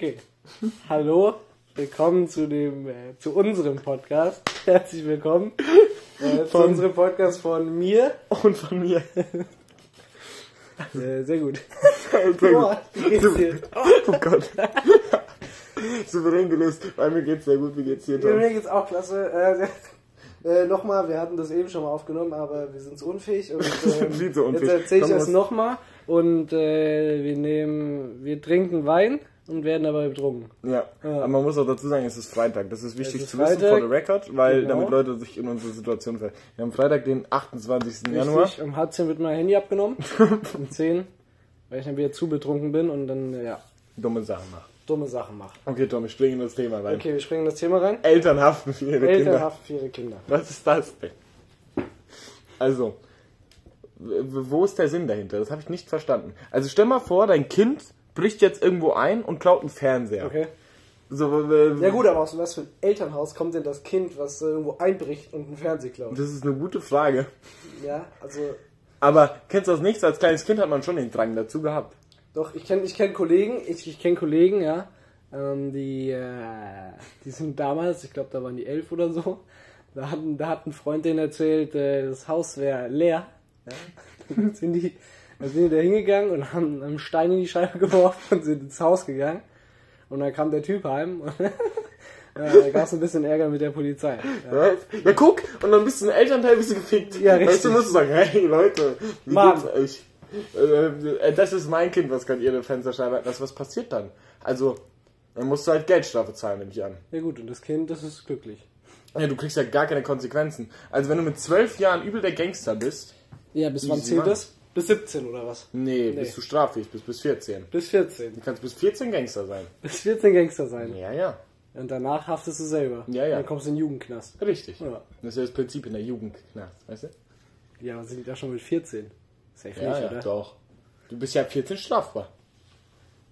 Okay. Hallo, willkommen zu dem, äh, zu unserem Podcast. Herzlich willkommen äh, zu unserem Podcast von mir. Und von mir. Äh, sehr gut. Boah, wie geht's dir? Oh Gott. Souverän gelöst. Bei mir geht's sehr gut. Wie geht's dir, Ja, Tom? Mir geht's auch klasse. Äh, äh, nochmal, wir hatten das eben schon mal aufgenommen, aber wir sind so unfähig. Und, ähm, Viel zu unfähig. Jetzt erzähle ich Komm, das was- nochmal. Und äh, wir nehmen, wir trinken Wein und werden dabei betrunken. Ja. Aber man muss auch dazu sagen, es ist Freitag. Das ist wichtig ist zu wissen Freitag. for the record, weil Genau. damit Leute sich in unsere Situation verstehen. Wir haben Freitag, den 28. Januar. Richtig, um halb zehn wird mein Handy abgenommen. um zehn, weil ich dann wieder zu betrunken bin und dann, ja, Dumme Sachen machen. dumme Sachen mache. Okay, Tom, ich springe in das Thema rein. Okay, wir springen in das Thema rein. Eltern haften für ihre Kinder. Elternhaft für ihre Kinder. Was ist das denn? Also, wo ist der Sinn dahinter? Das habe ich nicht verstanden. Also stell mal vor, dein Kind bricht jetzt irgendwo ein und klaut einen Fernseher. Okay. So, äh, Ja gut, aber aus was für ein Elternhaus kommt denn das Kind, was äh, irgendwo einbricht und einen Fernseher klaut? Das ist eine gute Frage. Ja, also Aber kennst du das nicht? Als kleines Kind hat man schon den Drang dazu gehabt. doch, ich kenne ich kenn Kollegen, ich, ich kenne Kollegen, ja, ähm, die, äh, die sind damals, ich glaube da waren die elf oder so, da, hatten, da hat ein Freund denen erzählt, äh, das Haus wäre leer. Ja. Sind die, dann sind die da hingegangen und haben einen Stein in die Scheibe geworfen und sind ins Haus gegangen. Und dann kam der Typ heim und ja, da gab es ein bisschen Ärger mit der Polizei. Ja. Ja, ja guck, und dann bist du ein Elternteil, bist du gefickt. Ja, Weißt du, richtig. musst du sagen, hey Leute, wie Mann. geht's euch? Äh, das ist mein Kind, was kann ihr eine Fensterscheibe halten? Was, was passiert dann? Also, dann musst du halt Geldstrafe zahlen, nehme ich an. ja gut, und das Kind, das ist glücklich. Ja, du kriegst ja gar keine Konsequenzen. Also wenn du mit zwölf Jahren übel der Gangster bist, Ja, bis wann zählt das? Bis 17 oder was? nee, Nee. bist du straffähig, bist bis 14. Bis 14. Du kannst bis 14 Gangster sein. Bis 14 Gangster sein. Ja, ja. Und danach haftest du selber. Ja, ja. Dann kommst du in den Jugendknast. Richtig. Ja. Das ist ja das Prinzip in der Jugendknast, weißt du? Ja, aber sind da schon mit 14? Safe Ja, nicht, ja, oder? doch. Du bist ja ab 14 strafbar.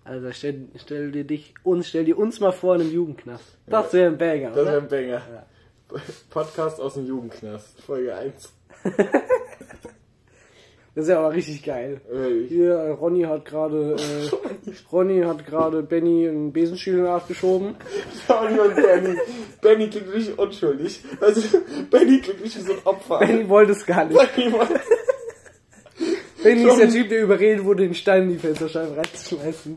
Also stell, stell dir dich uns, stell dir uns mal vor in einem Jugendknast. Das wäre ein Banger, Das wäre ein Banger. Podcast aus dem Jugendknast, Folge 1. Das wäre aber richtig geil. Äh, Hier, äh, Ronny hat gerade, äh, Ronny hat gerade Benny einen Besenstiel nachgeschoben. Tony und Benny. Benny klingt richtig unschuldig. Also, Benny klingt richtig wie so ein Opfer. Benny wollte es gar nicht. Benny war- Benny ist der Typ, der überredet wurde, den Stein in die Fensterscheibe reinzuschmeißen.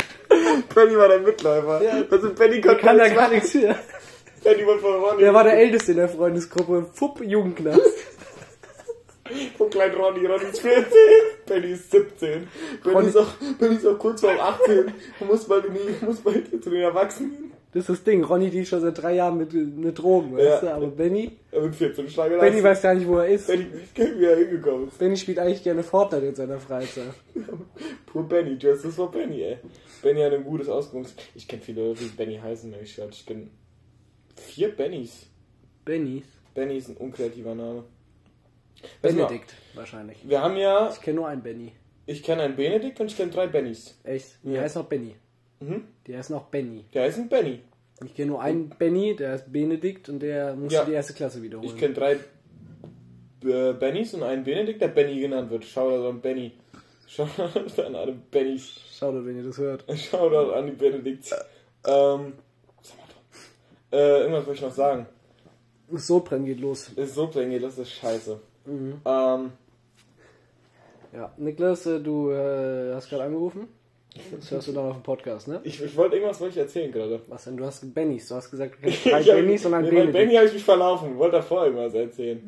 Benny war der Mitläufer. Ja. Also Benny konnte Kann da gar nichts für. Benny wurde von Ronny. Der war der Älteste in der Freundesgruppe. Fupp, Jugendknast. Von klein Ronny. Ronny ist 14. Benny ist 17. Benny, ist, auch, Benny ist auch kurz vor 18. Du musst bald, in die, muss bald zu den Erwachsenen. Das ist das Ding. Ronny die schon seit drei Jahren mit, mit Drogen, weißt Ja. du? Aber Benny, Er wird 14 Schlange Benny weiß gar nicht, wo er ist. Benny gar nicht, wie er hingekommen ist. Benny spielt eigentlich gerne Fortnite in seiner Freizeit. Pur Benny, Justice for Benny, ey. Benny hat ein gutes Ausgangs... Ich kenne viele Leute, die Benny heißen, ich glaube, ich kenne vier Bennys. Bennys? Benny ist ein unkreativer Name. Benedikt, wahrscheinlich. Wir haben ja, Ich kenne nur einen Benny. ich kenne einen Benedikt und ich kenne drei Bennys. Echt? Die Ja. heißt noch Benny. Mhm. Die heißt noch Benny. Der heißt ein Benny. Ich kenne nur einen Benny, der heißt Benedikt und der muss Ja. die erste Klasse wiederholen. Ich kenne drei äh, Bennys und einen Benedikt, der Benny genannt wird. Shoutout an Benny. Shoutout an alle Bennys. Schaut, wenn ihr das hört. Shoutout an die Benedikts. Ähm, sag mal doch. äh, irgendwas wollte ich noch sagen. Das Sodbrennen geht los. Das ist so dringend, das ist scheiße. Mhm. Ähm, Ja, Niklas, äh, du äh, hast gerade angerufen. Das hörst du dann auf dem Podcast, ne? ich, ich wollte irgendwas wollte ich erzählen gerade. Was denn? Du hast Bennys. Du hast gesagt, du kennst drei Bennys und einen nee, bei. Benny habe ich mich verlaufen. Wollte davor irgendwas erzählen.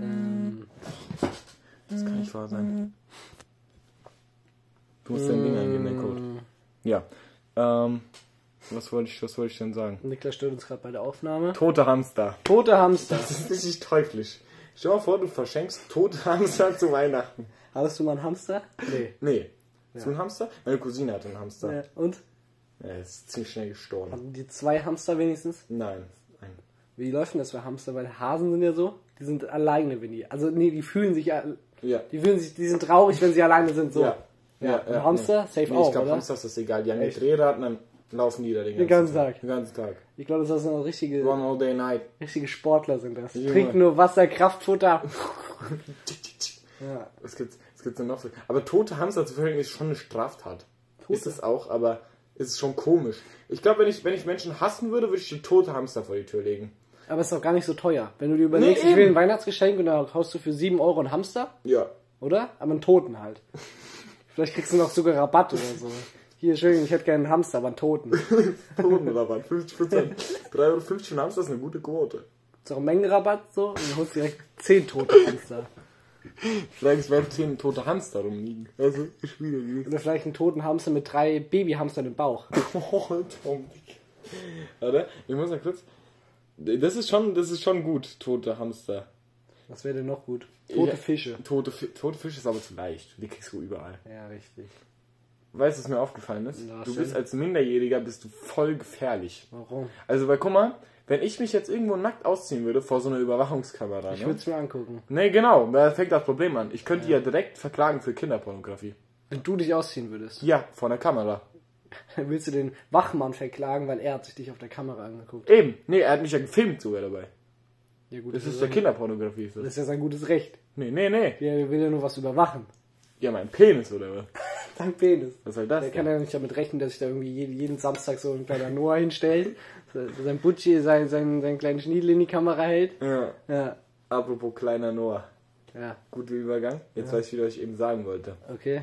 Ähm, Das kann nicht wahr sein. Du musst dein Ding eingeben, den Code. Ja. Ähm, was wollte ich, was wollte ich denn sagen? Niklas stört uns gerade bei der Aufnahme. Tote Hamster. Tote Hamster. Das ist richtig teuflisch. Stell dir mal vor, du verschenkst tote Hamster zu Weihnachten. Hattest du mal einen Hamster? Nee. Nee. Hast du einen Hamster? Meine Cousine hatte einen Hamster. Ja. Und? Er ist ziemlich schnell gestorben. Hatten die zwei Hamster wenigstens? Nein. Ein. Wie läuft denn das bei Hamster? Weil Hasen sind ja so, die sind alleine, wenn die. Also nee, die fühlen sich ja. Ja. Die fühlen sich, die sind traurig, wenn sie alleine sind. So. Ja. Ja, und Hamster? Safe nee, auch, Ich glaube? Hamster ist das egal. Die haben Echt? die Drehrad und dann laufen die da den ganzen, Den ganzen Tag. Den ganzen Tag. Ich glaube, das sind auch richtige, Run all day night. richtige Sportler sind das. Junge. trinken nur Wasser, Kraftfutter. ja. Gibt's denn noch so? Aber tote Hamster zu verhören ist schon eine Straftat. Tote? Ist es auch, aber ist es schon komisch. Ich glaube, wenn ich, wenn ich Menschen hassen würde, würde ich die tote Hamster vor die Tür legen. Aber ist doch gar nicht so teuer. Wenn du dir überlegst, Nee, ich will ein Weihnachtsgeschenk und da kaufst du für 7 Euro einen Hamster, Ja. oder? Aber einen Toten halt. Vielleicht kriegst du noch sogar Rabatt oder so. Hier, Entschuldigung, ich hätte gerne einen Hamster, aber einen Toten. Totenrabatt, 50%. 3,50 Euro für einen Hamster ist eine gute Quote. Ist auch ein Mengenrabatt so und dann holst du direkt 10 tote Hamster. Vielleicht es werden 10 tote Hamster rumliegen. Also, ich wieder die. Oder vielleicht einen toten Hamster mit drei Babyhamstern im Bauch. Oh, Tom. Warte, ich muss mal kurz. Das ist schon, das ist schon gut, tote Hamster. Was wäre denn noch gut? Tote Ja. Fische. Tote, tote Fische ist aber zu leicht. Die kriegst du überall. Ja, richtig. Weißt du, was mir aufgefallen ist? Na, du schön. bist als Minderjähriger bist du voll gefährlich. Warum? Also, weil guck mal, wenn ich mich jetzt irgendwo nackt ausziehen würde vor so einer Überwachungskamera, Ich ne? würde es mir angucken. Nee, genau, da fängt das Problem an. Ich könnte die ja direkt verklagen für Kinderpornografie. Wenn du dich ausziehen würdest, Ja, vor der Kamera. willst du den Wachmann verklagen, weil er hat sich dich auf der Kamera angeguckt. Eben. Nee, er hat mich ja gefilmt sogar dabei. Ja gut, Das ist ja Kinderpornografie. Ist das das. ist ja sein gutes Recht. Nee, nee, nee. Der will ja nur was überwachen. Ja, mein Penis oder was? Sein Penis. Was soll das? Der denn? kann ja nicht damit rechnen, dass sich da irgendwie jeden, jeden Samstag so ein kleiner Noah hinstellt, so- sein Butchi, sein, sein, sein kleinen Schniedel in die Kamera hält. Ja. Ja, Apropos kleiner Noah. ja, Guter Übergang. Jetzt weiß ich was ich eben sagen wollte. okay.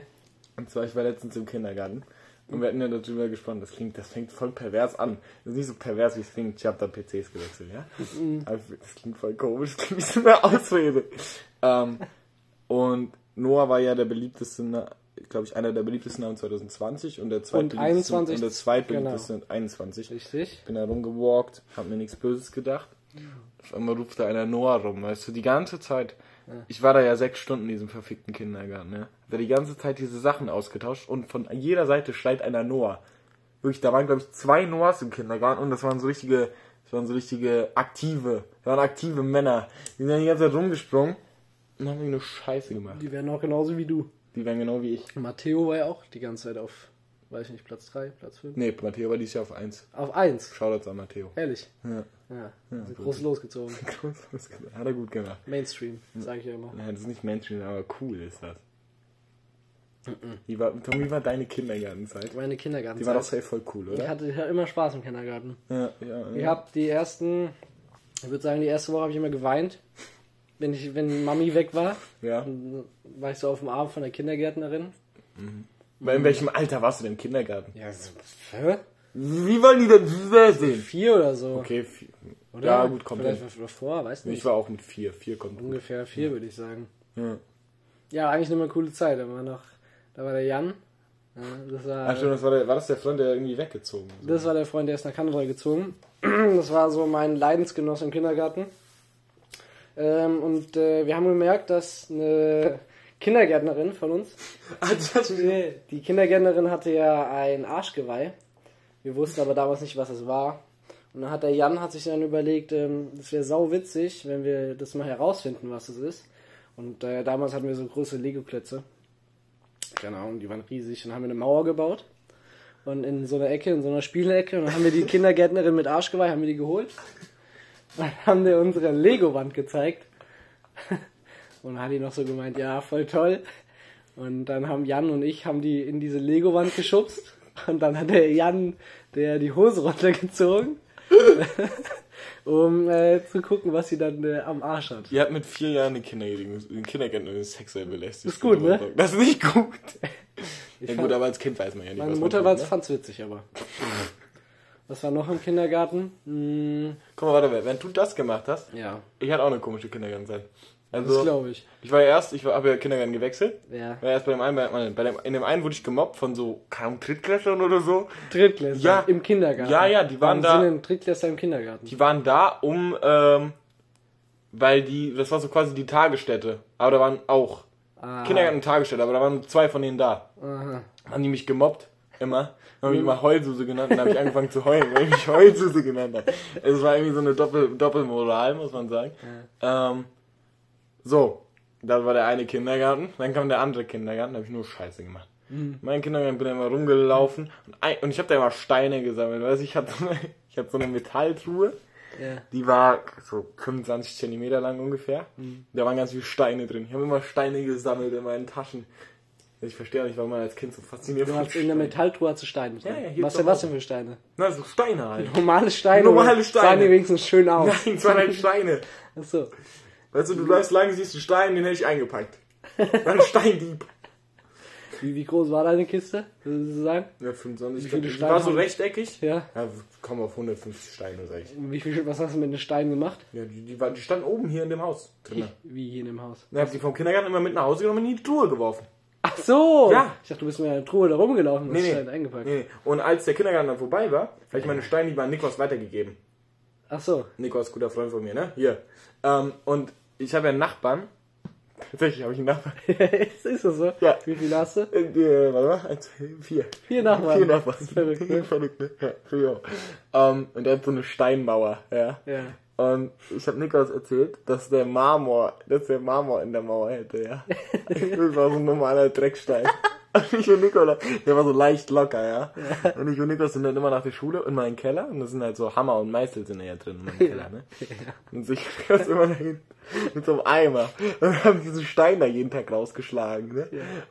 Und zwar, ich war letztens im Kindergarten. Und wir hatten ja darüber gesprochen, das klingt, das fängt voll pervers an. Das ist nicht so pervers, wie es klingt. Ich habe da PCs gewechselt, ja? Aber das klingt voll komisch, das klingt wie so eine Ausrede. ähm, und Noah war ja der beliebteste, glaube ich, einer der beliebtesten Namen 2020 und der zweitbeliebteste 21, und der zweitbeliebteste 21. Richtig. bin da rumgewalkt, hab mir nichts Böses gedacht. Auf einmal ruft da einer Noah rum, weißt du, die ganze Zeit. Ich war da ja sechs Stunden in diesem verfickten Kindergarten, ne? Da die ganze Zeit diese Sachen ausgetauscht und von jeder Seite schreit einer Noah. Wirklich, da waren, glaube ich, zwei Noahs im Kindergarten und das waren so richtige, das waren so richtige aktive, das waren aktive Männer. Die sind dann die ganze Zeit rumgesprungen und haben irgendeine Scheiße gemacht. Die wären auch genauso wie du. Die wären genau wie ich. Matteo war ja auch die ganze Zeit auf, weiß ich nicht, Platz 3, Platz 5. Nee, Matteo war dieses Jahr auf eins. Auf 1. Shoutouts an Matteo. Ehrlich. Ja. Ja. Also gut. groß losgezogen. Hat er gut gemacht. Mainstream, sage ich ja immer. Nein, das ist nicht Mainstream, aber cool ist das. Wie war, Tom, wie war deine Kindergartenzeit? Meine Kindergarten. Die war doch safe voll cool, ich oder? hatte ich hatte immer Spaß im Kindergarten. Ja, ja, Ich ja. habe die ersten, ich würde sagen, die erste Woche habe ich immer geweint, wenn ich, wenn Mami weg war. ja. War ich so auf dem Arm von der Kindergärtnerin. Weil in welchem Alter warst du denn im Kindergarten? Ja, so, hä? Wie wollen die denn sehen? vier oder so. Okay, vier. Oder? Ja, gut, kommt Vielleicht hin. vor, weiß nicht. Ich war auch mit vier. Vier kommt gut. Ungefähr vier, würde ich sagen. Ja. Ja, eigentlich eine coole Zeit. Da war noch, da war der Jan. Ja, das war, Ach stimmt, das war, der, war das der Freund, der irgendwie weggezogen ist? Das war der Freund, der ist nach Kanada gezogen. Das war so mein Leidensgenoss im Kindergarten. Ähm, und äh, wir haben gemerkt, dass eine Kindergärtnerin von uns, Ah, Nee, die Kindergärtnerin hatte ja ein Arschgeweih. Wir wussten aber damals nicht, was es war. Und dann hat der Jan hat sich dann überlegt, ähm, das wäre sau witzig, wenn wir das mal herausfinden, was es ist. Und äh, damals hatten wir so große Lego-Klötze. Keine Ahnung, die waren riesig. Und dann haben wir eine Mauer gebaut. Und in so einer Ecke, in so einer Spielecke. Und dann haben wir die Kindergärtnerin mit Arschgeweih, haben wir die geholt. Und dann haben wir unsere Lego-Wand gezeigt. Und dann hat die noch so gemeint, ja, voll toll. Und dann haben Jan und ich haben die in diese Lego-Wand geschubst. Und dann hat der Jan der die Hose runtergezogen, um äh, zu gucken, was sie dann äh, am Arsch hat. Ihr habt mit vier Jahren Kindergärtnerin, eine Kindergärtnerin sexuell belästigt. Ist gut, ne? Das ist nicht gut. Ich ja fand- gut, aber als Kind weiß man ja nicht, Meine was Mutter ne? fand's witzig, aber. Was war noch im Kindergarten? Hm, Guck mal, warte, wenn du das gemacht hast, ja, ich hatte auch eine komische Kindergartenzeit. das Also, glaube ich. ich war ja erst, ich habe ja Kindergarten gewechselt. Ja. War erst bei dem einen, bei, bei dem, in dem einen wurde ich gemobbt von so, Ahnung, Drittklässlern oder so. Drittklässler Ja. im Kindergarten. Ja, ja, die waren Warum da- sind Drittklässler im Kindergarten? Die waren da, um, ähm, weil die, das war so quasi die Tagesstätte. Aber da waren auch Ah, Kindergarten und Tagesstätte, aber da waren nur zwei von denen da. Aha. Haben die mich gemobbt, immer. Haben mich immer Heulsuse genannt und dann habe ich angefangen zu heulen, weil ich mich Heulsuse genannt habe. Es war irgendwie so eine Doppel Doppelmoral, muss man sagen. Ähm, so, das war der eine Kindergarten, dann kam der andere Kindergarten, da habe ich nur Scheiße gemacht. Mein Kindergarten bin da immer rumgelaufen und, ein, und ich habe da immer Steine gesammelt. Weißt, du, ich hatte so eine, ich hatte so eine Metalltruhe, Ja. die war so 25 Zentimeter lang ungefähr. Da waren ganz viele Steine drin. Ich habe immer Steine gesammelt in meinen Taschen. Ich verstehe auch nicht, warum man als Kind so fasziniert Du von hast in der Metalltruhe zu Steine drin. Ja, ja, was was denn für Steine? Na, so Steine halt. Normale Steine. Normale? Steine. Sahen die wenigstens schön aus. Nein, es waren halt Steine. Achso. Weißt du, du läufst lang, siehst einen Stein, den hätte ich eingepackt. War ein Steindieb. Wie, wie groß war deine Kiste? Würdest du sagen? Ja, 25. Wie viele Steine war so rechteckig. Ja. Ja, komm auf 150 Steine, sag ich. Wie viel, was hast du mit den Steinen gemacht? Ja, die, die, war, die standen oben hier in dem Haus drin. Wie hier in dem Haus. Ich hab die vom Kindergarten immer mit nach Hause genommen und in die Truhe geworfen. Ach so! Ja. Ich dachte, du bist mit einer Truhe da rumgelaufen und Nee, hast nee. Steine eingepackt. Nee, nee. Und als der Kindergarten dann vorbei war, habe ich meine Steine lieber an Nikos weitergegeben. Ach so. Nikos, guter Freund von mir, ne? Hier. Ähm, und ich habe ja einen Nachbarn. Tatsächlich habe ich einen Nachbarn. ist ist das so? Ja. Wie viel hast du? Äh, äh, warte mal, eins, vier. Vier Nachbarn. Vier Nachbarn. Verrückt, ne? Verrückt, ne? Ja, für ähm, Und der hat so eine Steinmauer, ja. Ja. Und ich habe Niklas erzählt, dass der Marmor, dass der Marmor in der Mauer hätte, ja. Das war so ein normaler Dreckstein. Und ich und Nikola, der war so leicht locker, ja. Und ich und Niklas sind dann immer nach der Schule in meinen Keller und da sind halt so Hammer und Meißel sind ja drin in meinem Keller, ne. Und so ich immer dahin mit so einem Eimer und haben diesen Stein da jeden Tag rausgeschlagen, ne.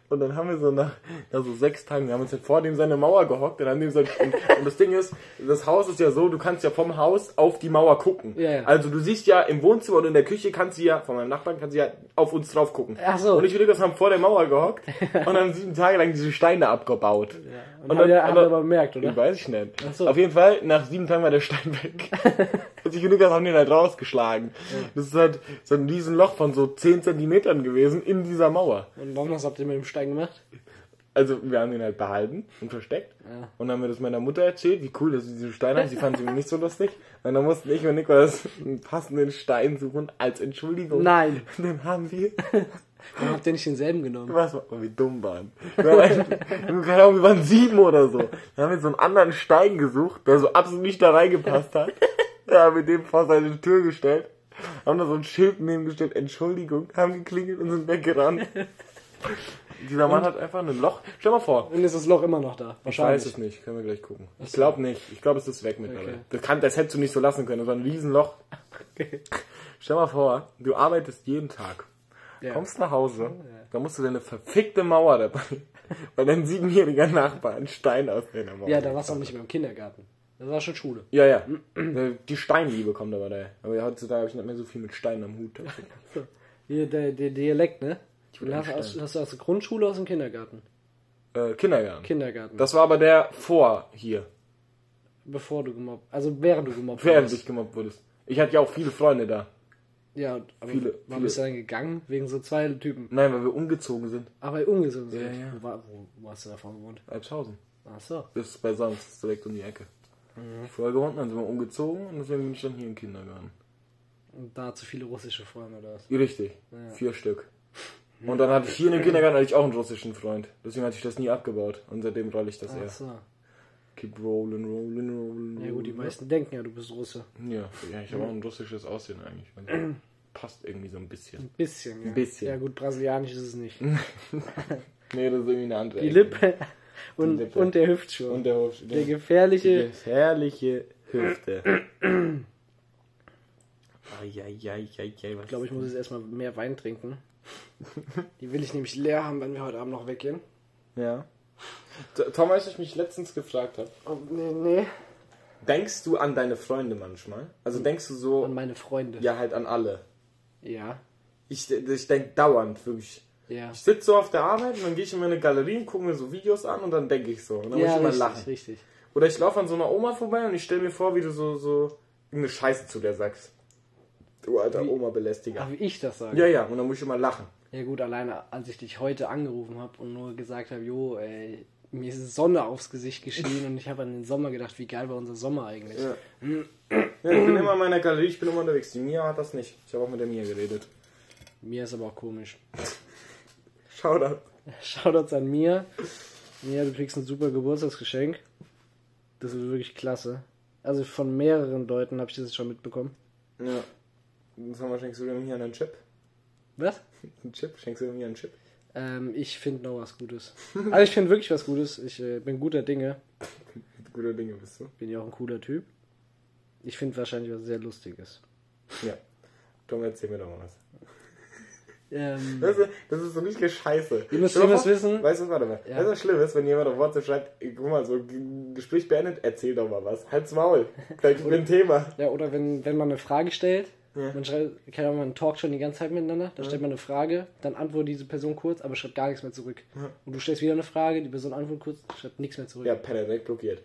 Und dann haben wir so nach, nach so sechs Tagen, wir haben uns halt vor dem seine Mauer gehockt und haben dem so, und, und das Ding ist, das Haus ist ja so, du kannst ja vom Haus auf die Mauer gucken. Ja, ja. Also du siehst ja im Wohnzimmer und in der Küche kannst du ja, von meinem Nachbarn kannst du ja auf uns drauf gucken. Ach so. Und ich und Lukas haben vor der Mauer gehockt und haben sieben Tage lang diese Steine abgebaut. Und, und dann, dann- ihr dann- aber bemerkt, oder? Weiß ich nicht. Ach so. Auf jeden Fall, nach sieben Tagen war der Stein weg. und ich und Lukas haben den halt rausgeschlagen. Das ist halt so ein Riesenloch von so 10 Zentimetern gewesen in dieser Mauer. Und warum was habt ihr mit dem Stein gemacht? Also wir haben den halt behalten und versteckt. Ja. Und dann haben wir das meiner Mutter erzählt, wie cool, dass sie diese Steine haben. Sie fand sie nicht so lustig. Und dann mussten ich und Niklas einen passenden Stein suchen als Entschuldigung. Nein. Und dann haben wir, Warum habt ihr nicht denselben genommen? was, weil wir dumm waren. Wir, einfach- keine Ahnung, wir waren sieben oder so. Dann haben wir so einen anderen Stein gesucht, der so absolut nicht da reingepasst hat. Da haben wir den vor seine Tür gestellt. Haben da so ein Schild neben gestellt, Entschuldigung, haben geklingelt und sind weggerannt. Dieser Mann hat einfach ein Loch. Stell mal vor, Und ist das Loch immer noch da? ich weiß es nicht, können wir gleich gucken. Ich glaube nicht. Ich glaube, es ist weg mittlerweile. Okay. Das, kann, das hättest du nicht so lassen können. Das war ein Riesenloch. Okay. Stell mal vor, du arbeitest jeden Tag, Ja. kommst nach Hause, da musst du deine verfickte Mauer dabei, weil dein siebenjähriger Nachbar einen Stein aus deiner Mauer. Ja, da warst du auch nicht mehr im Kindergarten. Das war schon Schule. Ja, ja. Die Steinliebe kommt aber daher. Aber heutzutage habe ich nicht mehr so viel mit Steinen am Hut. Hier, der, der Dialekt, ne? Du hast, aus, hast du aus der Grundschule aus dem Kindergarten? Äh, Kindergarten. Kindergarten. Das war aber der vor hier, Bevor du gemobbt Also während du gemobbt während wurdest. ich gemobbt wurdest. Ich hatte ja auch viele Freunde da. Ja, aber Viele- warum viele- bist du dann gegangen? Wegen so zwei Typen. Nein, weil wir umgezogen sind. Aber umgezogen sind. Ja, ja. Wo, war, wo, wo hast du davon gewohnt? Albshausen. Ach so. Das ist bei Sams, direkt um die Ecke. Vorher gewohnt, dann sind wir umgezogen und deswegen bin ich dann hier im Kindergarten. Und da zu viele russische Freunde oder was? Richtig, vier Stück. Und dann hatte ich hier in dem Kindergarten hatte ich auch einen russischen Freund. Deswegen hatte ich das nie abgebaut. Und seitdem rolle ich das Ach eher. so. Keep rolling, rolling, rolling. Ja gut, die meisten denken ja, du bist Russe. Ja, ja ich habe auch ein russisches Aussehen eigentlich. Also, passt irgendwie so ein bisschen. Ein bisschen, ja. Ein bisschen. Ja gut, brasilianisch ist es nicht. Nee, das ist irgendwie eine andere Die Ecke. Lippe und, Lippe. und der Hüftschwung. Und der Hof. der gefährliche... Die herrliche Hüfte. Ich glaube, ich muss jetzt erstmal mehr Wein trinken. Die will ich nämlich leer haben, wenn wir heute Abend noch weggehen. Ja. Tom, als ich mich letztens gefragt habe, Oh, nee, nee. denkst du an deine Freunde manchmal? Also denkst du so, Und meine Freunde. ja, halt an alle. Ja. Ich, ich denke dauernd, wirklich. Ja. Ich sitze so auf der Arbeit und dann gehe ich in meine Galerie und gucke mir so Videos an und dann denke ich so. Und dann muss Ja, ich immer richtig, lachen. richtig. Oder ich laufe an so einer Oma vorbei und ich stelle mir vor, wie du so, so irgendeine Scheiße zu der sagst. Du alter Oma-Belästiger. Ach, wie ich das sage. Ja, ja, und dann muss ich immer lachen. Ja gut, alleine als ich dich heute angerufen habe und nur gesagt habe, jo, ey, mir ist Sonne aufs Gesicht geschienen und ich habe an den Sommer gedacht, wie geil war unser Sommer eigentlich. Ja. ja, ich bin immer in meiner Galerie, ich bin immer unterwegs. Die Mia hat das nicht. Ich habe auch mit der Mia geredet. Mir ist aber auch komisch. Da. Shoutouts an Mia. Mia, du kriegst ein super Geburtstagsgeschenk. Das wird wirklich klasse. Also von mehreren Leuten habe ich das schon mitbekommen. Ja. Sag mal, schenkst du mir hier einen Chip? Was? Einen Chip? Schenkst du mir einen Chip? Ähm, ich finde noch was Gutes. Also ich finde wirklich was Gutes. Ich äh, bin guter Dinge. Guter Dinge bist du. Bin ja auch ein cooler Typ. Ich finde wahrscheinlich was sehr Lustiges. Ja. Tom, erzähl mir doch mal was. Ähm, Das ist, das ist so richtige Scheiße. Ihr müsst- vor, wissen- Weißt du, warte mal. Ja. Weißt du, was schlimm ist, wenn jemand auf WhatsApp schreibt, guck mal, so Gespräch beendet, erzähl doch mal was. Halt's Maul. Gleich über ein Thema. ja, oder wenn, wenn man eine Frage stellt, Ja. man schreibt, kann ja man talkt schon die ganze Zeit miteinander, da stellt man eine Frage, dann antwortet diese Person kurz, aber schreibt gar nichts mehr zurück. Und du stellst wieder eine Frage, die Person antwortet kurz, schreibt nichts mehr zurück. Ja, Penner direkt blockiert.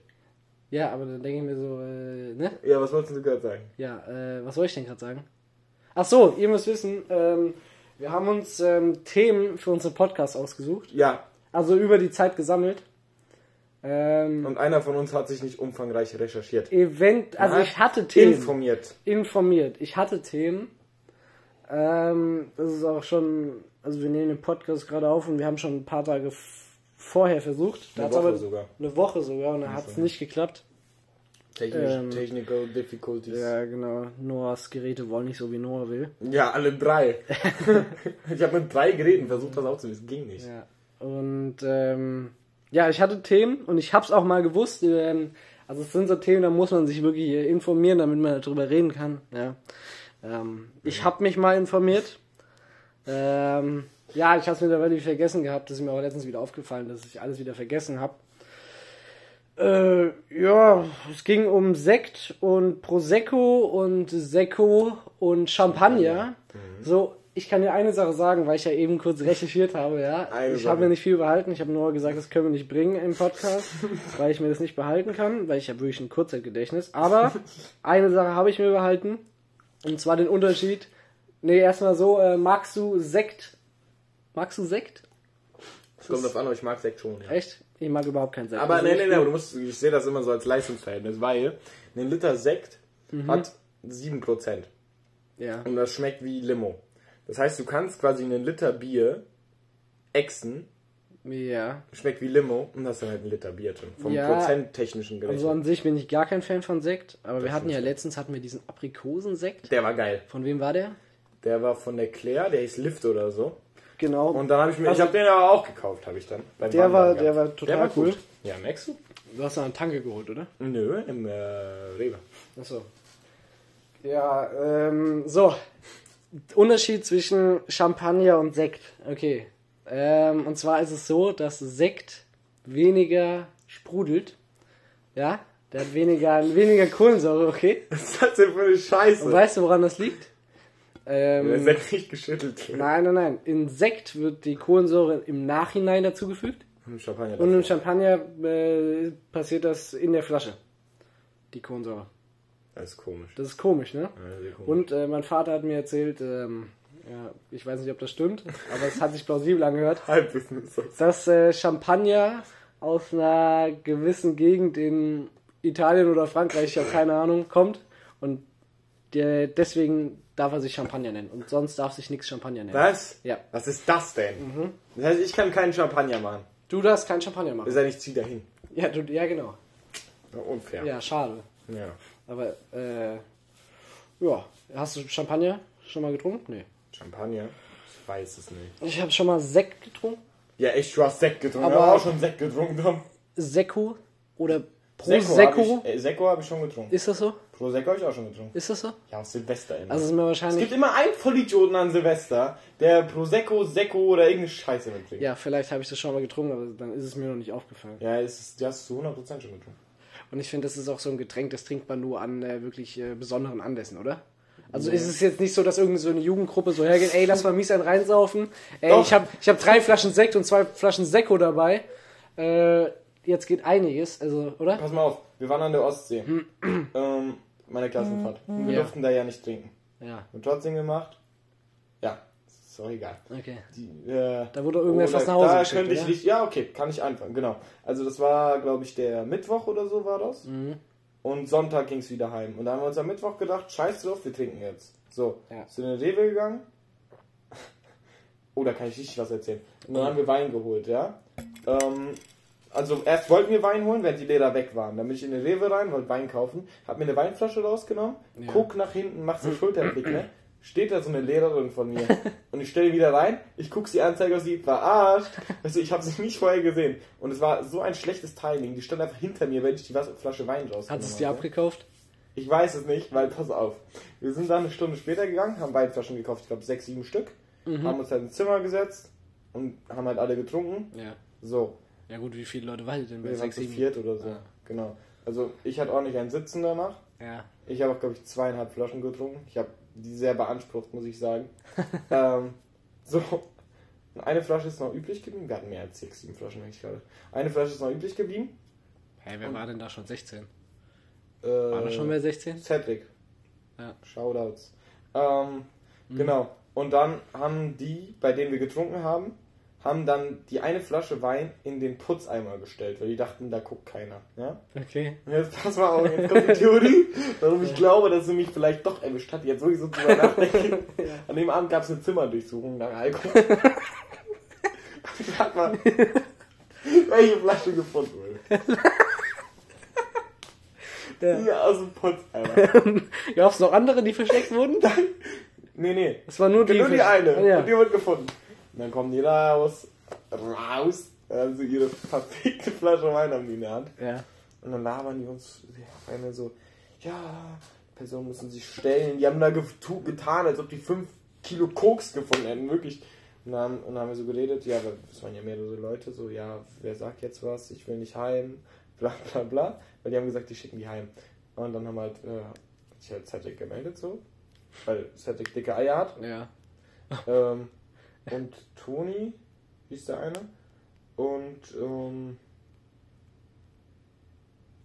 Ja, aber dann denke ich mir so, äh, ne? Ja, was wolltest du gerade sagen? Ja, äh, was soll ich denn gerade sagen? Ach so, ihr müsst wissen, ähm, wir haben uns ähm, Themen für unsere Podcasts ausgesucht, Ja, also über die Zeit gesammelt. Ähm, und einer von uns hat sich nicht umfangreich recherchiert. Event, also ich hatte Themen. Informiert. informiert. Ich hatte Themen. Ähm, das ist auch schon, also wir nehmen den Podcast gerade auf und wir haben schon ein paar Tage vorher versucht. Da Eine Woche sogar. Eine Woche sogar und da hat es nicht geklappt. Technisch, Ähm, technical difficulties. Ja, Ja, genau. Noahs Geräte wollen nicht so wie Noah will. alle drei. ich habe mit drei Geräten versucht, das aufzulösen. Ging nicht. Ja. Und ähm, ja, ich hatte Themen und ich hab's auch mal gewusst. Ähm, also es sind so Themen, da muss man sich wirklich informieren, damit man darüber reden kann. Ja. Ähm, ich habe mich mal informiert. Ähm, ja, ich habe es mittlerweile vergessen gehabt. Das ist mir auch letztens wieder aufgefallen, dass ich alles wieder vergessen habe. Äh, ja, es ging um Sekt und Prosecco und Secco und Champagner. So, ich kann dir eine Sache sagen, weil ich ja eben kurz recherchiert habe, ja. Eine ich habe mir nicht viel behalten. Ich habe nur gesagt, das können wir nicht bringen im Podcast, weil ich mir das nicht behalten kann, weil ich habe wirklich ein Kurzzeitgedächtnis. Aber eine Sache habe ich mir behalten. Und zwar den Unterschied. Nee, erstmal so, äh, magst du Sekt? Magst du Sekt? Es kommt drauf an, aber ich mag Sekt schon. Ja. Echt? Ich mag überhaupt keinen Sekt. Aber Also bin- nee, aber du musst, ich sehe das immer so als Leistungsverhältnis, weil ein Liter Sekt Mhm. hat 7%. Ja. Und das schmeckt wie Limo. Das heißt, du kannst quasi einen Liter Bier exen, Ja. schmeckt wie Limo und hast dann halt einen Liter Bier drin. Vom Ja, prozenttechnischen gerechnet. Also an sich bin ich gar kein Fan von Sekt, aber wir Das hatten ja ist- letztens hatten wir diesen Aprikosensekt. der war geil. Von wem war der? Der war von der Claire, der hieß Lift oder so. Genau. Und dann habe ich mir, Also- ich habe den aber auch gekauft, habe ich dann. beim Der war- der war total cool. gut. Ja, merkst du? du hast noch eine Tanke geholt, oder? Nö, im äh, Rewe. Achso. Ja, ähm, so. Unterschied zwischen Champagner und Sekt. Okay. Ähm, und zwar ist es so, dass Sekt weniger sprudelt. Ja? Der hat weniger, weniger Kohlensäure, okay? Was ist das denn für eine Scheiße? Und weißt du, woran das liegt? Ähm, Sekt nicht geschüttelt. Nein, nein, nein. In Sekt wird die Kohlensäure im Nachhinein dazugefügt. Hm, Champagner. Und im Champagner äh, passiert das in der Flasche. Die Kohlensäure. das ist komisch. Das ist komisch, ne? Ja, komisch. Und äh, mein Vater hat mir erzählt, ähm, ja, ich weiß nicht, ob das stimmt, aber es hat sich plausibel angehört, dass äh, Champagner aus einer gewissen Gegend in Italien oder Frankreich, ich habe keine Ahnung, kommt. Und der, deswegen darf er sich Champagner nennen. Und sonst darf sich nichts Champagner nennen. Was? Ja. Was ist das denn? Mhm. Das heißt, ich kann keinen Champagner machen. Du darfst kein Champagner machen. Das heißt, ich zieh dahin. Ja, du, ja genau. Ja, unfair. Ja, schade. Ja. Aber, äh, ja. Hast du Champagner schon mal getrunken? Nee. Champagner? Ich weiß es nicht. Ich habe schon mal Sekt getrunken. Ja, echt, du hast Sekt getrunken. Aber- Aber auch schon Sekt getrunken. Tom. Sekko oder Prosecco. habe ich, äh, Sekko ich schon getrunken. Ist das so? Prosecco habe ich auch schon getrunken. Ist das so? Ja, aus Silvester immer. Also ist mir es wahrscheinlich. gibt immer einen Vollidioten an Silvester, der Prosecco, Sekko oder irgendeine Scheiße mitbringt. Ja, vielleicht habe ich das schon mal getrunken, aber dann ist es mir noch nicht aufgefallen. Ja, es ist, du hast zu 100% schon getrunken. Und ich finde, das ist auch so ein Getränk, das trinkt man nur an äh, wirklich äh, besonderen Anlässen, oder? Also ist es jetzt nicht so, dass irgendwie so eine Jugendgruppe so hergeht, ey, lass mal mies einen reinsaufen. Ey, Doch. ich habe ich hab drei Flaschen Sekt und zwei Flaschen Sekko dabei. Äh, jetzt geht einiges, also, oder? Pass mal auf, wir waren an der Ostsee. ähm, meine Klassenfahrt. Und wir Ja. durften da ja nicht trinken. Ja, Und trotzdem gemacht. Ja, ist doch egal. okay. Die, äh, Da wurde irgendwer oh, fast nach Hause Da geschickt, könnte ich oder? nicht, ja, okay, kann ich anfangen, genau. Also das war, glaube ich, der Mittwoch oder so war das. Mhm. Und Sonntag ging es wieder heim. Und da haben wir uns am Mittwoch gedacht, scheiß drauf, wir trinken jetzt. So, Ja. sind in den Rewe gegangen. Oh, da kann ich richtig was erzählen. Und dann haben wir Wein geholt, ja. Ähm, also erst wollten wir Wein holen, während die Leder weg waren. Dann bin ich in den Rewe rein, wollte Wein kaufen, hab mir eine Weinflasche rausgenommen, Ja. guck nach hinten, mach so Schulterblick, ne? Steht da so eine Lehrerin von mir. Und ich stelle wieder rein, ich guck die Anzeige aus, sie verarscht. Also ich habe sie nicht vorher gesehen. Und es war so ein schlechtes Timing. Die stand einfach hinter mir, wenn ich die Flasche Wein rausgenommen Hat es dir habe. abgekauft? Ich weiß es nicht, weil pass auf. Wir sind dann eine Stunde später gegangen, haben Weinflaschen gekauft, ich glaube sechs, sieben Stück. haben uns halt ins Zimmer gesetzt und haben halt alle getrunken. Ja. So, Ja gut, wie viele Leute waren denn bei wir waren 6, zu 7? viert oder so. Ah. Genau. Also ich hatte ordentlich ein Sitzen danach. Ja. Ich habe auch, glaube ich, zweieinhalb Flaschen getrunken. Ich habe die sehr beansprucht, muss ich sagen. ähm, so. Und eine Flasche ist noch übrig geblieben. Wir hatten mehr als sechs, sieben Flaschen, denke ich gerade. Eine Flasche ist noch übrig geblieben. Hey, wer war denn da schon 16? Äh, War da schon wer 16? Cedric. Ja. Shoutouts. Ähm, Genau. Und dann haben die, bei denen wir getrunken haben, haben dann die eine Flasche Wein in den Putzeimer gestellt, weil die dachten, da guckt keiner. Ja? Okay. Und Jetzt pass mal auf, jetzt kommt die Theorie, warum ich glaube, dass sie mich vielleicht doch erwischt hat. Jetzt wirklich so drüber nachdenken. An dem Abend gab es eine Zimmerdurchsuchung nach Alkohol. Sag mal, welche Flasche gefunden wurde. Ja. Die aus dem Putzeimer. Gab es noch andere, die versteckt wurden? Nee, nee. Es war nur die. Nur die eine. Ah, ja. Und die wird gefunden. Und dann kommen die raus, raus, also ihre verfickte Flasche Wein haben die in der Hand. ja. Und dann labern die uns auf einmal so, ja, Personen müssen sich stellen. Die haben da getan, als ob die 5 Kilo Koks gefunden hätten, wirklich. Und dann, und dann haben wir so geredet, ja, es waren ja mehrere Leute, so, ja, wer sagt jetzt was, ich will nicht heim, bla bla bla. Weil die haben gesagt, die schicken die heim. Und dann haben wir halt, äh, sich halt Cedric gemeldet, so. Weil Cedric dicke Eier hat. Ja. Ähm, und Toni hieß der eine. Und ähm,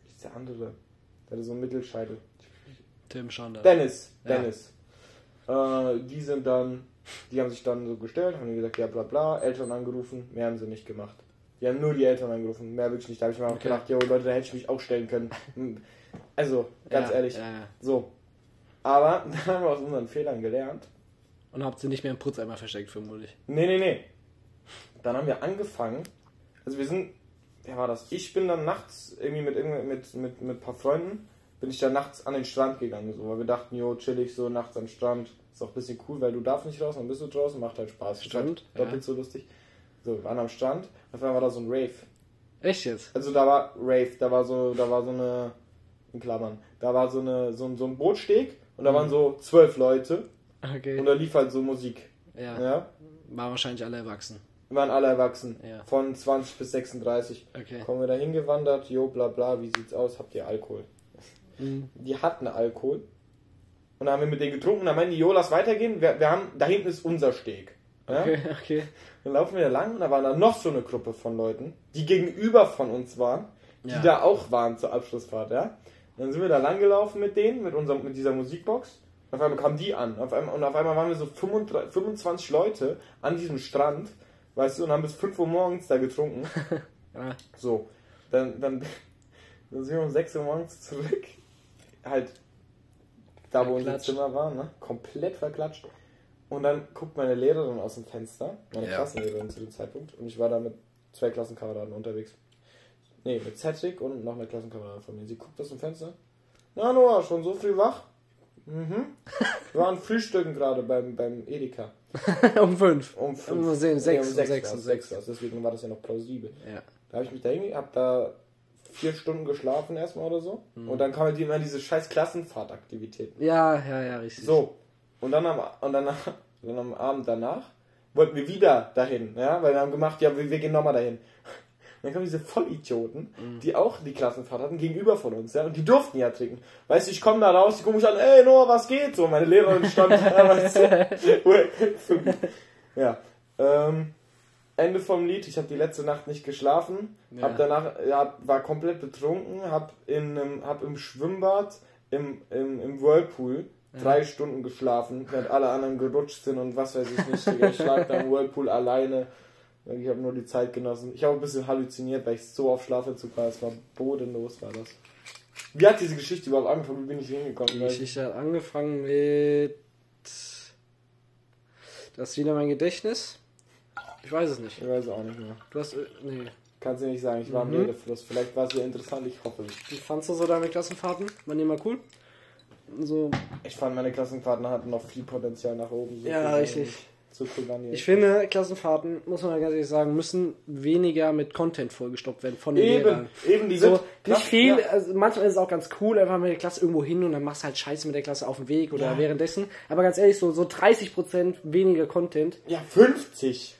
ist der andere? Der hatte so einen Mittelscheitel. Tim schon da. Dennis. Ja. Dennis. Äh, die sind dann, die haben sich dann so gestellt, haben gesagt, ja bla bla, Eltern angerufen, mehr haben sie nicht gemacht. Die haben nur die Eltern angerufen, mehr wirklich nicht. Da habe ich mir auch Okay. gedacht, jo Leute, da hätte ich mich auch stellen können. Also, ganz ja, ehrlich. Ja, ja. So. Aber dann haben wir aus unseren Fehlern gelernt. Und habt sie nicht mehr im Putzeimer versteckt, vermutlich. Nee, nee, nee. Dann haben wir angefangen. Also wir sind, wer war das? Ich bin dann nachts irgendwie mit mit mit mit ein paar Freunden bin ich dann nachts an den Strand gegangen, so, weil wir dachten, jo, chillig so nachts am Strand. Ist auch ein bisschen cool, weil du darfst nicht raus, dann bist du draußen, macht halt Spaß. Stimmt, halt doppelt so lustig. So, wir waren am Strand, auf einmal war da so ein Rave. Echt jetzt? Also da war Rave, da war so, da war so eine, in Klammern, da war so eine, so, ein- so ein Bootsteg und da waren so zwölf Leute Okay. und da lief halt so Musik. ja. Ja, War wahrscheinlich alle erwachsen. wir waren alle erwachsen. Ja. Von 20 bis 36. Okay. Kommen wir da hingewandert, jo, bla bla, wie sieht's aus? Habt ihr Alkohol? Mhm. Die hatten Alkohol. Und dann haben wir mit denen getrunken, dann meinen die, jo, lass weitergehen. Wir, wir haben, da hinten ist unser Steg. Ja? Okay, okay. Dann laufen wir da lang und da war da noch so eine Gruppe von Leuten, die gegenüber von uns waren, die Ja. da auch waren zur Abschlussfahrt, ja. Dann sind wir da lang gelaufen mit denen, mit, unserem, mit dieser Musikbox. Auf einmal kamen die an. Auf einmal, und auf einmal waren wir so 35, 25 Leute an diesem Strand, weißt du, und haben bis 5 Uhr morgens da getrunken. Ja. So, dann, dann, dann sind wir um 6 Uhr morgens zurück. Halt da, wo unser. Zimmer war, ne? Komplett verklatscht. Und dann guckt meine Lehrerin aus dem Fenster, meine Ja. Klassenlehrerin zu dem Zeitpunkt, und ich war da mit zwei Klassenkameraden unterwegs. Nee, mit Cedric und noch einer Klassenkameradin von mir. Sie guckt aus dem Fenster. Na Noah, schon so früh wach? Mhm. Wir waren frühstücken gerade beim, beim Edeka. um fünf. Um fünf. Um sehen, Nee, sechs, um sechs, sechs, um sechs. war's. Deswegen war das ja noch plausibel. Ja. Da habe ich mich da hinge, hab da vier Stunden geschlafen erstmal oder so. Mhm. Und dann kam halt immer diese scheiß Klassenfahrtaktivitäten. Ja, ja, ja, richtig. So. Und dann am, und dann, dann am Abend danach wollten wir wieder dahin, ja, weil wir haben gemacht, ja, wir, wir gehen nochmal dahin. Dann kamen diese Vollidioten, Mhm. die auch die Klassenfahrt hatten, gegenüber von uns, ja, und die durften ja trinken. Weißt du, ich komme da raus, die gucken mich an, ey Noah, was geht? So, meine Lehrerin stand da, weißt du. ja. Ähm, Ende vom Lied, ich habe die letzte Nacht nicht geschlafen, Ja. hab danach, ja, war komplett betrunken, hab, in, einem- hab im Schwimmbad, im, im, im Whirlpool, drei Stunden geschlafen, während alle anderen gerutscht sind und was weiß ich nicht. Ich lag da im Whirlpool alleine. Ich habe nur die Zeit genossen. Ich habe ein bisschen halluziniert, weil ich so auf Schlafentzug war. Es war bodenlos, war das. Wie hat diese Geschichte überhaupt angefangen? Wie bin ich hingekommen? Die Weil- Geschichte hat angefangen mit. Das ist wieder mein Gedächtnis. Ich weiß es nicht. Ich weiß es auch nicht mehr. Du hast. äh, Nee. Kannst du nicht sagen, ich war im Mhm. Redefluss. Vielleicht war es ja interessant, ich hoffe. Wie fandst du so deine Klassenfahrten? Waren die mal cool? So. Ich fand, meine Klassenfahrten hatten noch viel Potenzial nach oben. So Ja, richtig. Zu Kobani. Ich finde, Klassenfahrten, muss man ganz ehrlich sagen, müssen weniger mit Content vollgestoppt werden von den Eben, Lehrern. eben, die So, sind nicht viel, ja. also manchmal ist es auch ganz cool, einfach mit der Klasse irgendwo hin und dann machst du halt Scheiße mit der Klasse auf dem Weg oder Ja. währenddessen. Aber ganz ehrlich, so, so 30% weniger Content. Ja, 50.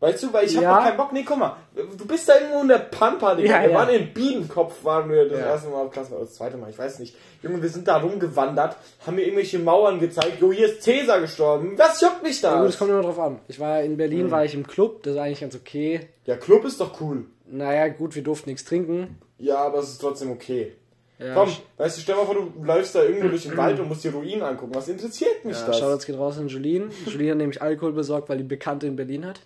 Weißt du, weil ich hab Ja. doch keinen Bock. Nee, guck mal, du bist da irgendwo in der Pampa, Digga. Ja, wir ja. waren in Biedenkopf, waren wir das Ja. erste Mal auf Klasse, oder das zweite Mal, ich weiß nicht. Junge, wir sind da rumgewandert, haben mir irgendwelche Mauern gezeigt. Jo, hier ist Cäsar gestorben. Was juckt mich Ja, da? gut, es kommt immer drauf an. Ich war in Berlin, Hm. war ich im Club, das ist eigentlich ganz okay. ja, Club ist doch cool. Naja, gut, wir durften nichts trinken. Ja, aber es ist trotzdem okay. Ja, Komm, weißt du, stell mal vor, du läufst da irgendwo durch den Wald und musst dir Ruinen angucken. Was interessiert mich ja, das? Shoutouts geht raus an Julien. Julien hat nämlich Alkohol besorgt, weil die Bekannte in Berlin hat.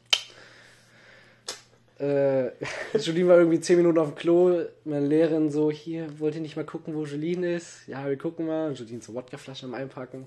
Äh, Julien war irgendwie 10 Minuten auf dem Klo. Meine Lehrerin so, hier, wollt ihr nicht mal gucken, wo Julien ist? Ja, wir gucken mal. Und Julien so Wodkaflaschen am Einpacken.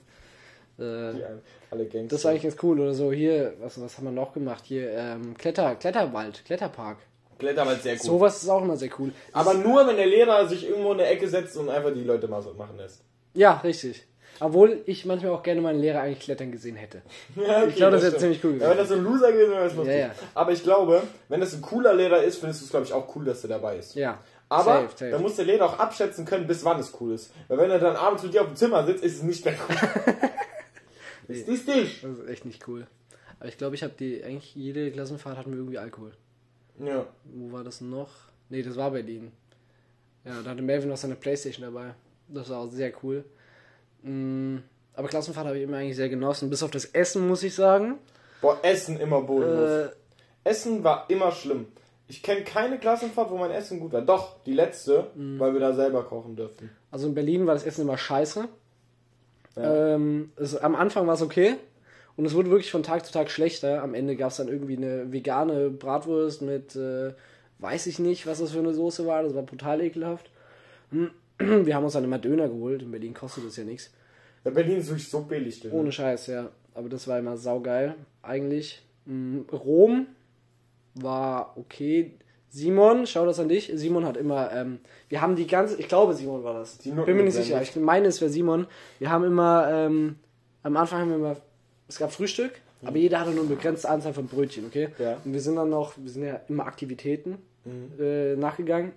Äh, Die alle Gangster. das war eigentlich ganz cool. Oder so, hier, was, was haben wir noch gemacht? Hier, ähm, Kletter, Kletterwald, Kletterpark. Kletterwald sehr cool. Sowas ist auch immer sehr cool. aber nur, wenn der Lehrer sich irgendwo in der Ecke setzt und einfach die Leute mal so machen lässt. Ja, richtig. Obwohl ich manchmal auch gerne meinen Lehrer eigentlich klettern gesehen hätte. Ja, okay, Ich glaube, das wäre ziemlich cool Ja, wenn das so ein Loser gewesen wäre, wäre es lustig. Ja. Aber ich glaube, wenn das ein cooler Lehrer ist, findest du es, glaube ich, auch cool, dass er dabei ist. Ja. Aber safe, safe. dann muss der Lehrer auch abschätzen können, bis wann es cool ist. Weil wenn er dann abends mit dir auf dem Zimmer sitzt, ist es nicht mehr cool. ist dies dich? Das ist echt nicht cool. Aber ich glaube, ich habe die, eigentlich jede Klassenfahrt hatten wir irgendwie Alkohol. Ja. Wo war das noch? Nee, das war Berlin. Ja, da hatte Melvin noch seine Playstation dabei. Das war auch sehr cool. Mm, Aber Klassenfahrt habe ich immer eigentlich sehr genossen. Bis auf das Essen, muss ich sagen. Boah, Essen immer bodenlos. Äh, Essen war immer schlimm. Ich kenne keine Klassenfahrt, wo mein Essen gut war. Doch, die letzte, Mhm. weil wir da selber kochen dürften. also in Berlin war das Essen immer scheiße. Ja. Ähm, es, am Anfang war es okay. Und es wurde wirklich von Tag zu Tag schlechter. Am Ende gab es dann irgendwie eine vegane Bratwurst mit, äh, weiß ich nicht, was das für eine Soße war. Das war total ekelhaft. Wir haben uns dann immer Döner geholt. In Berlin kostet das ja nichts. Ja, Berlin ist wirklich so billig. Dünn. Ohne Scheiß, ja. Aber das war immer saugeil, eigentlich. Mm, Rom war okay. Simon, schau das an dich. Simon hat immer, ähm, wir haben die ganze, ich glaube Simon war das. Noten Bin mir nicht sicher. Ich meine, es wäre Simon. Wir haben immer, ähm, am Anfang haben wir immer, es gab Frühstück, aber jeder hatte nur eine begrenzte Anzahl von Brötchen, okay? Mhm. Ja. Und wir sind dann noch, wir sind ja immer Aktivitäten Mhm. äh, nachgegangen.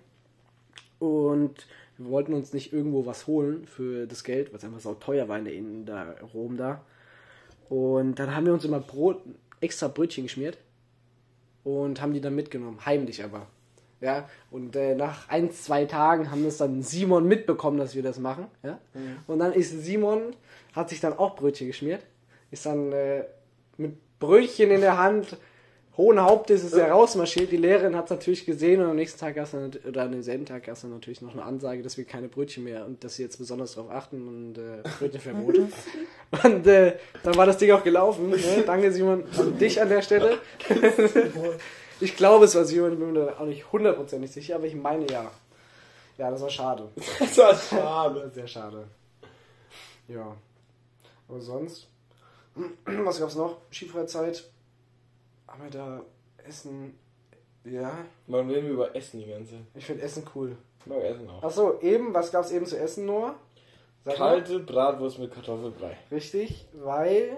Und wir wollten uns nicht irgendwo was holen für das Geld, weil es einfach so teuer war in der Rom da. Und dann haben wir uns immer Brot, extra Brötchen geschmiert und haben die dann mitgenommen, heimlich aber. Ja, und äh, nach ein, zwei Tagen haben das dann Simon mitbekommen, dass wir das machen. Ja? Und dann ist Simon, hat sich dann auch Brötchen geschmiert, ist dann äh, mit Brötchen in der Hand, hohen Hauptes ist er rausmarschiert. Die Lehrerin hat es natürlich gesehen und am nächsten Tag es dann, oder am selben Tag gab es dann natürlich noch eine Ansage, dass wir keine Brötchen mehr und dass sie jetzt besonders darauf achten und äh, Brötchenverbot. und äh, dann war das Ding auch gelaufen. Ne? Danke Simon, also dich an der Stelle. ich glaube es war Simon, ich bin mir da auch nicht hundertprozentig sicher, aber ich meine ja. Ja, das war schade. Das war schade. Sehr schade. Ja. Aber sonst, was gab's noch? Skifreizeit. Haben wir da Essen? Ja, Man will über Essen die ganze Zeit. ich finde Essen cool. Ich mag Essen auch. Achso, eben, was gab's eben zu essen, Noah? Sag mal. Kalte Bratwurst mit Kartoffelbrei. Richtig, weil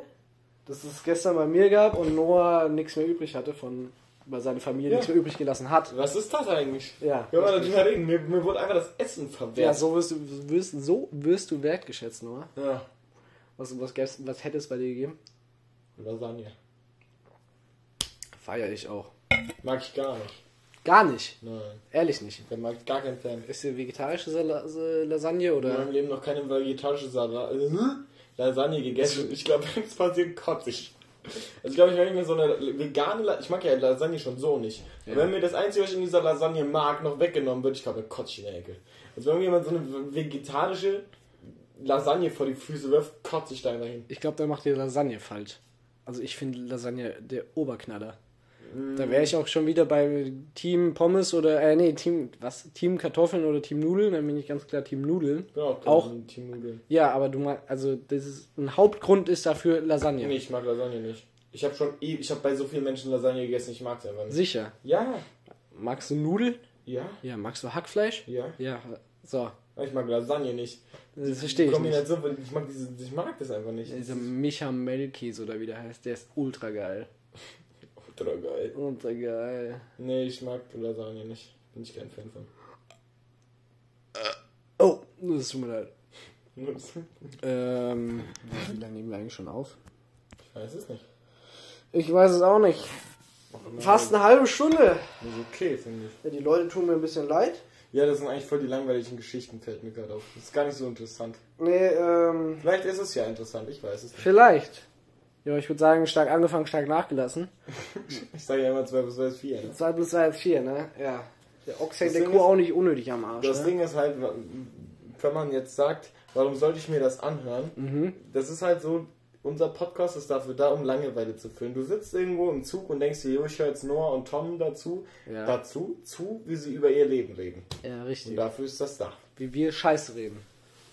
das es gestern bei mir gab und Noah nichts mehr übrig hatte von, weil seine Familie Ja. nichts mehr übrig gelassen hat. Was ist das eigentlich? Ja, Können wir richtig. darüber reden? Mir, mir wurde einfach das Essen verwehrt. ja so wirst du wirst, so wirst du wertgeschätzt, Noah. Ja. Was, was, was hätte es bei dir gegeben? Lasagne. Feier ich auch. Mag ich gar nicht. Gar nicht. Nein. Ehrlich nicht. Der mag gar kein Fan. Ist dir vegetarische Sala- Sa- Lasagne In oder? meinem Leben noch keine vegetarische Sala äh, Lasagne gegessen. Ich glaube, wenn es passiert, kotze ich. Also ich glaube, ich ich mir so eine vegane, La ich mag ja Lasagne schon so nicht. Ja. Wenn mir das Einzige, was ich in dieser Lasagne mag, noch weggenommen wird, ich glaube, kotze ich in der Ecke. Also wenn mir jemand so eine vegetarische Lasagne vor die Füße wirft, kotze ich da einfach hin. Ich glaube, da macht ihr Lasagne falsch. Also ich finde Lasagne der Oberknaller. Da wäre ich auch schon wieder bei Team Pommes oder äh nee, Team was? Team Kartoffeln oder Team Nudeln, dann bin ich ganz klar Team Nudeln. Ich bin auch, Team Nudeln. Ja, aber du mal also das ist ein Hauptgrund ist dafür Lasagne. Nee, ich mag Lasagne nicht. Ich habe schon, eh- ich habe bei so vielen Menschen Lasagne gegessen, ich mag es einfach nicht. Sicher. Ja, Magst du Nudeln? ja, Ja, magst du Hackfleisch? ja. Ja, so. Ich mag Lasagne nicht. Das verstehe ich nicht. Kombination, von- ich mag, diese, ich mag das einfach nicht. Dieser Micha Melkis oder wie der heißt, der ist ultra geil. Ultra geil. Ultra geil. Nee, ich mag Lasagne nicht. Bin ich kein Fan von. Oh, das tut mir leid. ich Ähm, wie lange nehmen wir eigentlich schon auf? weiß es nicht. Ich weiß es auch nicht. Fast eine halbe Stunde. Das ist okay, finde ich. Ja, die Leute tun mir ein bisschen leid. Ja, das sind eigentlich voll die langweiligen Geschichten, fällt mir gerade auf. Das ist gar nicht so interessant. Nee, ähm, Vielleicht ist es ja interessant, ich weiß es nicht. vielleicht. Ja, ich würde sagen, stark angefangen, stark nachgelassen. Ich sage ja immer 2 plus 2 ist 4. Ne? 2 plus 2 ist 4, ne? Ja. Der Ochs hängt der Kuh ist- auch nicht unnötig am Arsch. Das ne? Ding ist halt, wenn man jetzt sagt, warum sollte ich mir das anhören? Mhm. Das ist halt so, unser Podcast ist dafür da, um Langeweile zu füllen. Du sitzt irgendwo im Zug und denkst dir, jo, ich höre jetzt Noah und Tom dazu, Ja. dazu, zu, wie sie über ihr Leben reden. Ja, Und richtig. dafür ist das da. Wie wir Scheiße reden.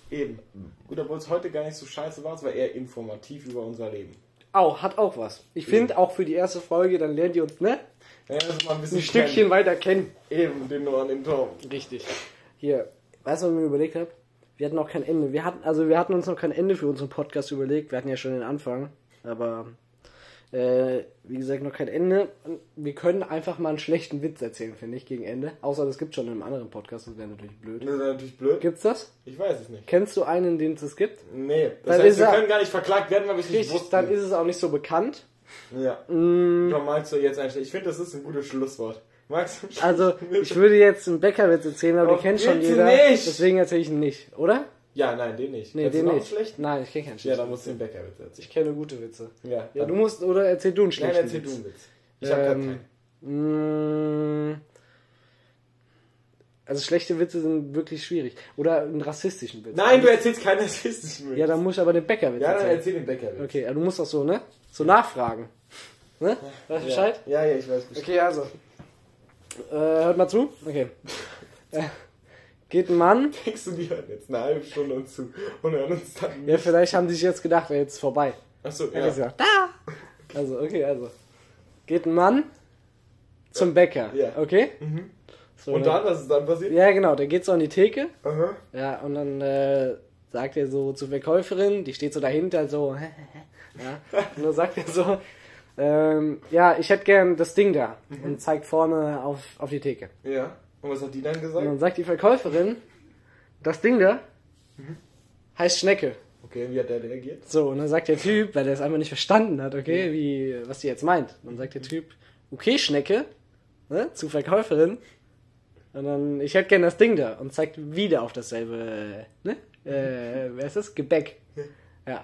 Eben. Gut, obwohl es heute gar nicht so scheiße war, es war eher informativ über unser Leben. Au, hat auch was. Ich finde auch für die erste Folge, dann lernt ihr uns, ne? Ja, ein bisschen Ein Stückchen weiter kennen. kennen. Eben, den Noah und den Tom. Richtig. Hier, weißt du, was ich mir überlegt habe? Wir hatten noch kein Ende. Wir hatten, also wir hatten uns noch kein Ende für unseren Podcast überlegt. Wir hatten ja schon den Anfang, aber äh, wie gesagt, noch kein Ende. Wir können einfach mal einen schlechten Witz erzählen, finde ich, gegen Ende. Außer das gibt schon in einem anderen Podcast, das wäre natürlich blöd. Das ist natürlich blöd. Gibt's das? Ich weiß es nicht. Kennst du einen, den es das gibt? Nee, das Dann heißt, ist wir können gar nicht verklagt werden, weil wir es nicht wussten. dann ist es auch nicht so bekannt. Ja. Mm, Komm, magst du jetzt einstellen? Ich finde, das ist ein gutes Schlusswort. Magst du? Also, ich würde jetzt einen Bäckerwitz erzählen, aber Oh, den kennt schon jeder. nicht! Deswegen erzähle ich ihn nicht, oder? Ja, nein, den nicht. Nee, Kennst den nicht. schlechten? Nein, ich kenne keinen Ja, schlechten. dann musst du den Bäckerwitz erzählen. Ich kenne gute Witze. Ja, Ja, du musst, oder erzähl du einen Nein, schlechten erzähl du Witz. einen Witz. Ich hab grad Ähm, keinen. Also schlechte Witze sind wirklich schwierig. Oder einen rassistischen Witz. Nein, du erzählst keinen rassistischen Witz. Ja, dann muss ich aber den Bäckerwitz Ja, dann erzählen. erzähl den Bäckerwitz. Okay, du musst auch so, ne? So nachfragen. Ne? Weißt du Bescheid? Ja, ja, ich weiß Bescheid. Okay, also. Äh, hört mal zu. Okay. Geht ein Mann. Denkst du, die hören jetzt eine halbe Stunde uns zu und hören uns dann Ja, vielleicht haben die sich jetzt gedacht, wäre jetzt vorbei. Achso, Ja. ja. Gesagt, da! Also, okay, also. Geht ein Mann zum Bäcker. Ja. Okay? So, Und dann, was ist dann passiert? Ja, genau, der geht so an die Theke. Aha. Ja, und dann äh, sagt er so zur Verkäuferin, die steht so dahinter, so. ja, und dann sagt er so, ähm, ja, ich hätte gern das Ding da. Und zeigt vorne auf, auf die Theke. Ja. Und was hat die dann Und gesagt? dann sagt die Verkäuferin, das Ding da heißt Schnecke. Okay, wie hat der reagiert? So, und dann sagt der Typ, weil er es einfach nicht verstanden hat, okay, wie, was die jetzt meint. Dann sagt der Typ, okay, Schnecke, ne, zu Verkäuferin. Und dann, ich hätte gern das Ding da und zeigt wieder auf dasselbe, ne, äh, wer ist das? Gebäck. Ja.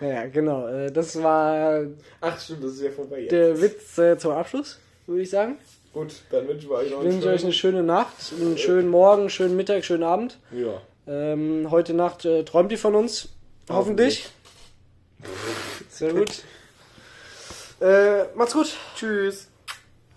Ja, genau, äh, das war Ach, stimmt, das ist ja vorbei jetzt. der Witz äh, zum Abschluss, würde ich sagen. Gut, dann wünschen wir euch noch Ich einen wünsche euch eine schönen... schöne Nacht, einen schönen Morgen, schönen Mittag, schönen Abend. Ja. Ähm, heute Nacht äh, träumt ihr von uns. Hoffentlich. Sehr gut. Äh, macht's gut. Tschüss.